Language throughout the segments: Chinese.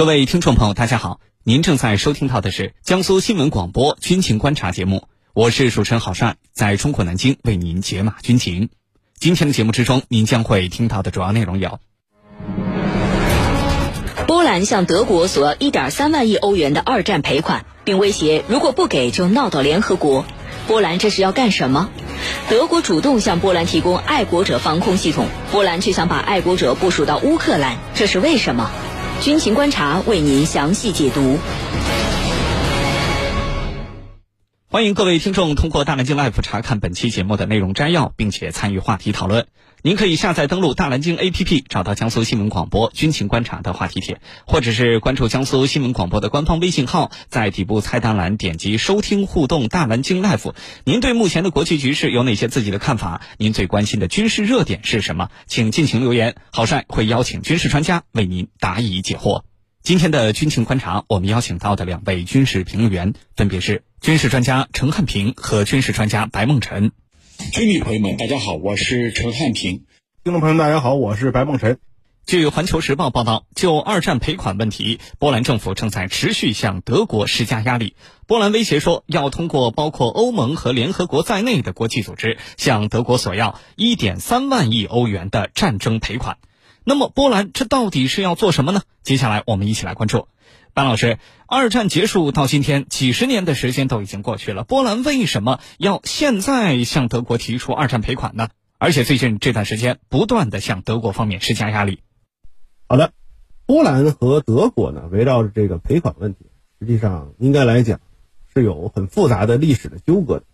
各位听众朋友，大家好，您正在收听到的是江苏新闻广播军情观察节目，我是主持人郝帅，在中国南京为您解码军情。今天的节目之中，您将会听到的主要内容有：波兰向德国索要1.3万亿欧元的二战赔款，并威胁如果不给就闹到联合国。波兰这是要干什么？德国主动向波兰提供爱国者防空系统，波兰却想把爱国者部署到乌克兰，这是为什么？军情观察为您详细解读。欢迎各位听众通过大南京 Live 查看本期节目的内容摘要，并且参与话题讨论。您可以下载登录大南京 APP，找到江苏新闻广播军情观察的话题帖，或者是关注江苏新闻广播的官方微信号，在底部菜单栏点击收听互动大南京 Live。您对目前的国际局势有哪些自己的看法？您最关心的军事热点是什么？请尽情留言，郝帅会邀请军事专家为您答疑解惑。今天的军情观察，我们邀请到的两位军事评论员分别是军事专家陈汉平和军事专家白梦辰。军迷朋友们，大家好，我是陈汉平。听众朋友们，大家好，我是白梦辰。据《环球时报》报道，就二战赔款问题，波兰政府正在持续向德国施加压力。波兰威胁说，要通过包括欧盟和联合国在内的国际组织，向德国索要1.3万亿欧元的战争赔款。那么波兰这到底是要做什么呢？接下来我们一起来关注。班老师，二战结束到今天几十年的时间都已经过去了，波兰为什么要现在向德国提出二战赔款呢？而且最近这段时间不断的向德国方面施加压力。好的，波兰和德国呢，围绕着这个赔款问题，实际上应该来讲是有很复杂的历史的纠葛的。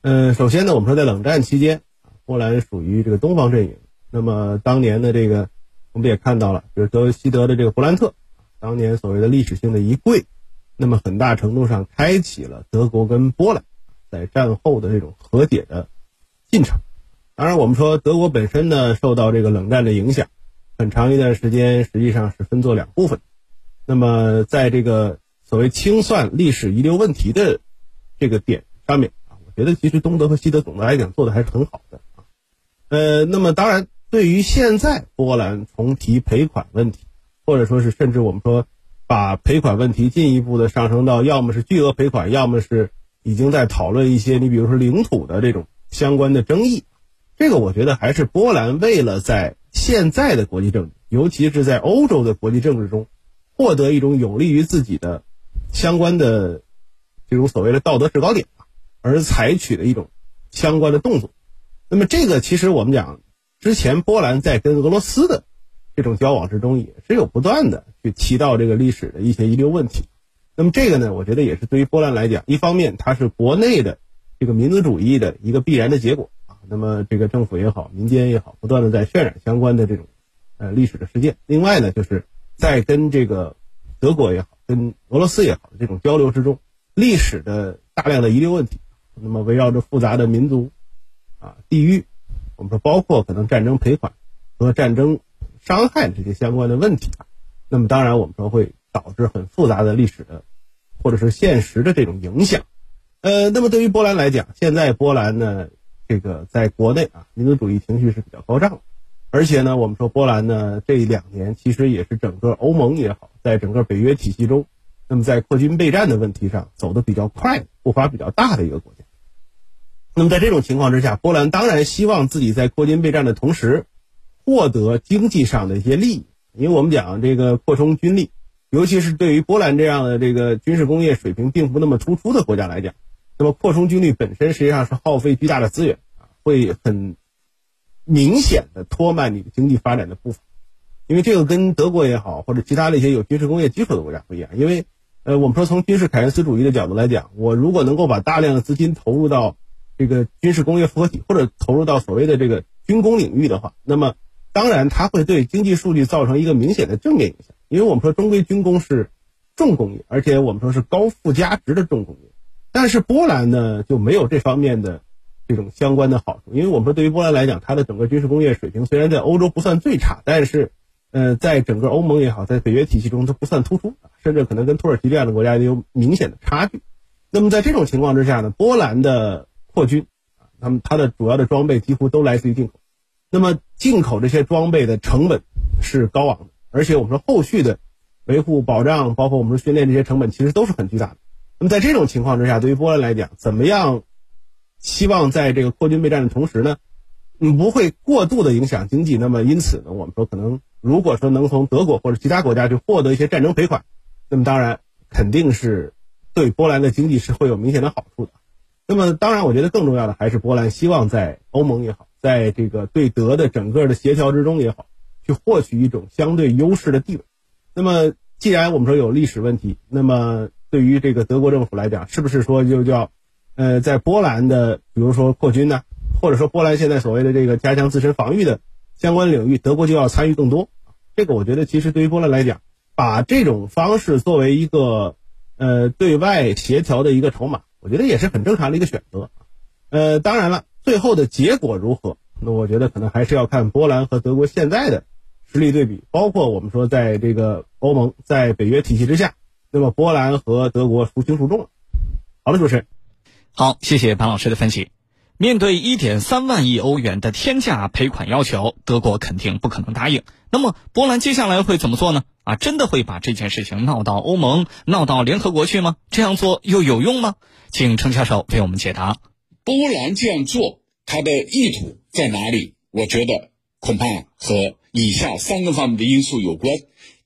嗯，首先呢，我们说在冷战期间，波兰属于这个东方阵营。那么当年的这个，我们也看到了，就是德西德的这个勃兰特，当年所谓的历史性的一跪，那么很大程度上开启了德国跟波兰在战后的这种和解的进程。当然，我们说德国本身呢，受到这个冷战的影响，很长一段时间实际上是分作两部分。那么在这个所谓清算历史遗留问题的这个点上面啊，我觉得其实东德和西德总的来讲做的还是很好的啊。呃，那么当然。对于现在波兰重提赔款问题，或者说是甚至我们说把赔款问题进一步的上升到要么是巨额赔款，要么是已经在讨论一些你比如说领土的这种相关的争议，这个我觉得还是波兰为了在现在的国际政治，尤其是在欧洲的国际政治中获得一种有利于自己的相关的这种所谓的道德制高点而采取的一种相关的动作。那么这个其实我们讲。之前波兰在跟俄罗斯的这种交往之中，也是有不断的去提到这个历史的一些遗留问题。那么这个呢，我觉得也是对于波兰来讲，一方面它是国内的这个民族主义的一个必然的结果啊。那么这个政府也好，民间也好，不断的在渲染相关的这种呃历史的事件。另外呢，就是在跟这个德国也好，跟俄罗斯也好这种交流之中，历史的大量的遗留问题，那么围绕着复杂的民族啊、地域。我们说，包括可能战争赔款和战争伤害这些相关的问题，那么当然我们说会导致很复杂的历史的或者是现实的这种影响。呃，那么对于波兰来讲，现在波兰呢，这个在国内啊，民族主义情绪是比较高涨，而且呢，我们说波兰呢这两年其实也是整个欧盟也好，在整个北约体系中，那么在扩军备战的问题上走得比较快、步伐比较大的一个国家。那么在这种情况之下，波兰当然希望自己在扩军备战的同时，获得经济上的一些利益。因为我们讲这个扩充军力，尤其是对于波兰这样的这个军事工业水平并不那么突出的国家来讲，那么扩充军力本身实际上是耗费巨大的资源，会很明显的拖慢你的经济发展的步伐。因为这个跟德国也好，或者其他的一些有军事工业基础的国家不一样。因为呃，我们说从军事凯恩斯主义的角度来讲，我如果能够把大量的资金投入到这个军事工业复合体，或者投入到所谓的这个军工领域的话，那么当然它会对经济数据造成一个明显的正面影响，因为我们说中规军工是重工业，而且我们说是高附加值的重工业。但是波兰呢就没有这方面的这种相关的好处，因为我们说对于波兰来讲，它的整个军事工业水平虽然在欧洲不算最差，但是呃在整个欧盟也好，在北约体系中都不算突出，甚至可能跟土耳其这样的国家也有明显的差距。那么在这种情况之下呢，波兰的扩军啊，那么它的主要的装备几乎都来自于进口，那么进口这些装备的成本是高昂的，而且我们说后续的维护保障，包括我们说训练这些成本，其实都是很巨大的。那么在这种情况之下，对于波兰来讲，怎么样希望在这个扩军备战的同时呢，嗯，不会过度的影响经济？那么因此呢，我们说可能如果说能从德国或者其他国家去获得一些战争赔款，那么当然肯定是对波兰的经济是会有明显的好处的。那么当然，我觉得更重要的还是波兰希望在欧盟也好，在这个对德的整个的协调之中也好，去获取一种相对优势的地位。那么既然我们说有历史问题，那么对于这个德国政府来讲，是不是说就叫，呃，在波兰的比如说扩军呢，或者说波兰现在所谓的这个加强自身防御的相关领域，德国就要参与更多？这个我觉得其实对于波兰来讲，把这种方式作为一个呃对外协调的一个筹码，我觉得也是很正常的一个选择。呃，当然了，最后的结果如何，那我觉得可能还是要看波兰和德国现在的实力对比，包括我们说在这个欧盟在北约体系之下。那么波兰和德国孰轻孰重了？好了，主持人，好，谢谢潘老师的分析。面对一点三万亿欧元的天价赔款要求，德国肯定不可能答应。那么波兰接下来会怎么做呢？啊，真的会把这件事情闹到欧盟、闹到联合国去吗？这样做又有用吗？请程教授为我们解答。波兰这样做，它的意图在哪里？我觉得恐怕和以下三个方面的因素有关。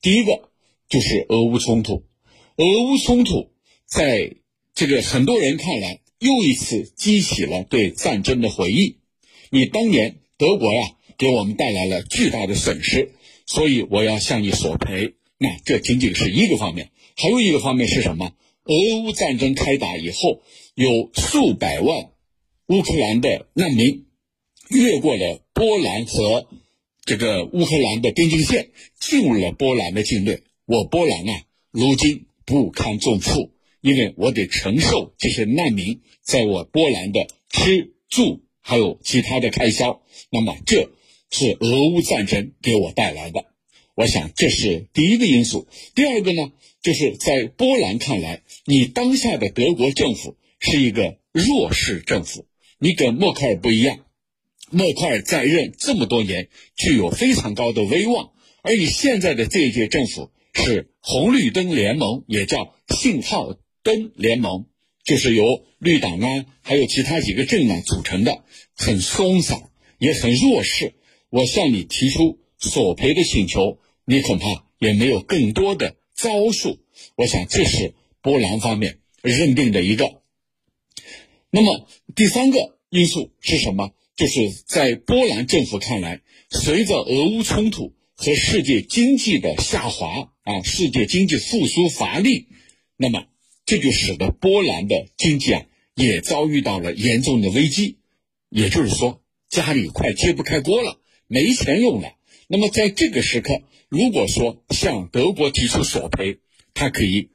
第一个就是俄乌冲突。俄乌冲突在这个很多人看来，又一次激起了对战争的回忆。你当年德国呀，给我们带来了巨大的损失，所以我要向你索赔。那这仅仅是一个方面，还有一个方面是什么？俄乌战争开打以后，有数百万乌克兰的难民越过了波兰和这个乌克兰的边境线，进入了波兰的境内。我波兰啊，如今。不堪重负，因为我得承受这些难民在我波兰的吃住还有其他的开销。那么，这是俄乌战争给我带来的。我想这是第一个因素。第二个呢，就是在波兰看来，你当下的德国政府是一个弱势政府。你跟默克尔不一样，默克尔在任这么多年，具有非常高的威望，而你现在的这一届政府。是红绿灯联盟，也叫信号灯联盟，就是由绿党啊，还有其他几个政党组成的，很松散，也很弱势。我向你提出索赔的请求，你恐怕也没有更多的招数。我想这是波兰方面认定的一个。那么第三个因素是什么？就是在波兰政府看来，随着俄乌冲突和世界经济的下滑。啊，世界经济复苏乏力，那么这就使得波兰的经济啊也遭遇到了严重的危机，也就是说家里快揭不开锅了，没钱用了。那么在这个时刻，如果说向德国提出索赔，它可以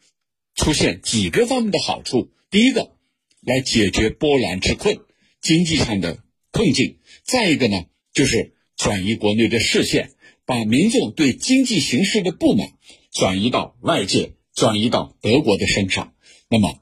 出现几个方面的好处：第一个，来解决波兰之困，经济上的困境；再一个呢，就是转移国内的视线，把民众对经济形势的不满。转移到外界，转移到德国的身上，那么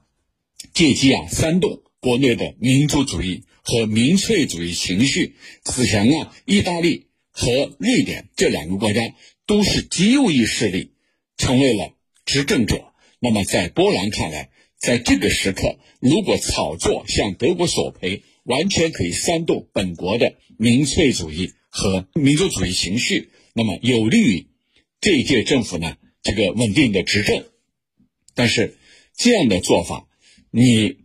借机啊煽动国内的民族主义和民粹主义情绪。此前啊，意大利和瑞典这两个国家都是极右翼势力，成为了执政者。那么在波兰看来，在这个时刻，如果炒作向德国索赔，完全可以煽动本国的民粹主义和民族主义情绪，那么有利于这一届政府呢？这个稳定的执政，但是这样的做法，你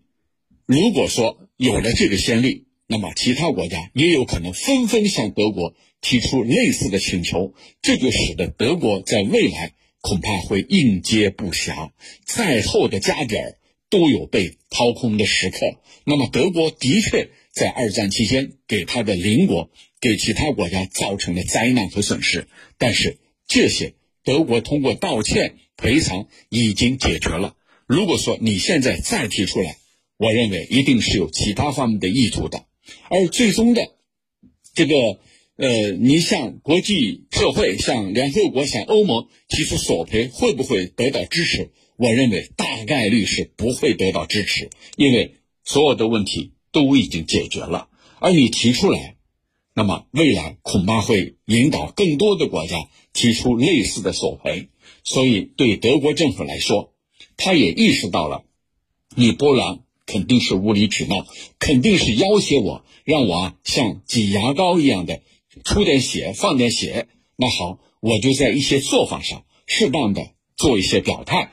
如果说有了这个先例，那么其他国家也有可能纷纷向德国提出类似的请求，这就使得德国在未来恐怕会应接不暇，再厚的家底儿都有被掏空的时刻。那么德国的确在二战期间给他的邻国、给其他国家造成了灾难和损失，但是这些。德国通过道歉赔偿已经解决了。如果说你现在再提出来，我认为一定是有其他方面的意图的。而最终的这个呃，你向国际社会、向联合国、向欧盟提出索赔，会不会得到支持？我认为大概率是不会得到支持，因为所有的问题都已经解决了。而你提出来，那么未来恐怕会引导更多的国家提出类似的索赔。所以，对德国政府来说，他也意识到了，你波兰肯定是无理取闹，肯定是要挟我，让我啊像挤牙膏一样的出点血放点血。那好，我就在一些做法上适当的做一些表态，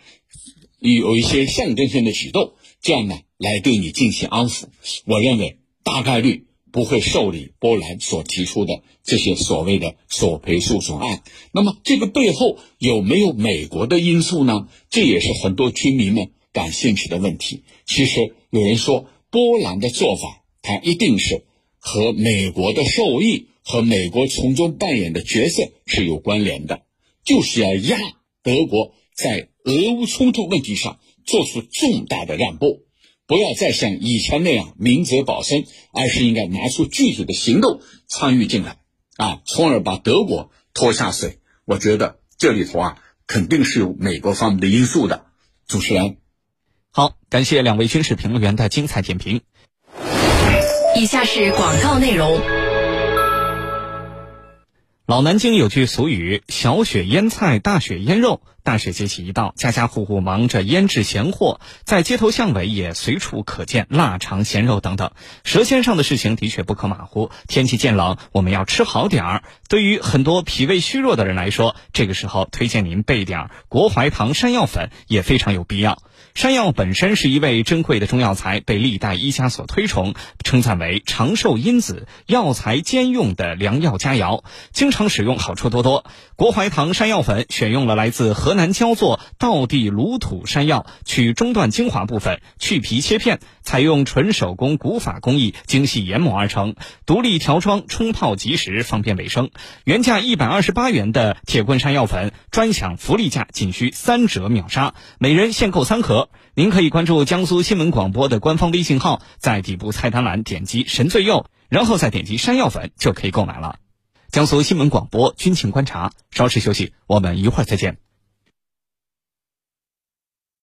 有一些象征性的举动，这样呢来对你进行安抚。我认为大概率。不会受理波兰所提出的这些所谓的索赔诉讼案。那么，这个背后有没有美国的因素呢？这也是很多居民们感兴趣的问题。其实有人说，波兰的做法，它一定是和美国的受益和美国从中扮演的角色是有关联的，就是要压德国在俄乌冲突问题上做出重大的让步。不要再像以前那样明哲保身，而是应该拿出具体的行动参与进来，啊，从而把德国拖下水。我觉得这里头啊，肯定是有美国方面的因素的。主持人，好，感谢两位军事评论员的精彩点评。以下是广告内容。老南京有句俗语：“小雪腌菜，大雪腌肉。”大雪节气一到，家家户户忙着腌制咸货，在街头巷尾也随处可见腊肠、咸肉等等。舌尖上的事情的确不可马虎。天气渐冷，我们要吃好点儿。对于很多脾胃虚弱的人来说，这个时候推荐您备点国槐堂山药粉也非常有必要。山药本身是一味珍贵的中药材，被历代医家所推崇，称赞为长寿因子、药材兼用的良药佳肴，经常使用，好处多多。国槐堂山药粉选用了来自河南焦作道地鲁土山药，取中段精华部分，去皮切片，采用纯手工古法工艺，精细研磨而成，独立调装，冲泡即食，方便卫生。原价一百二十八元的铁棍山药粉，专享福利价，仅需三折秒杀，每人限购三盒盒。您可以关注江苏新闻广播的官方微信号，在底部菜单栏点击“神最右”，然后再点击山药粉就可以购买了。江苏新闻广播军情观察，稍事休息，我们一会儿再见。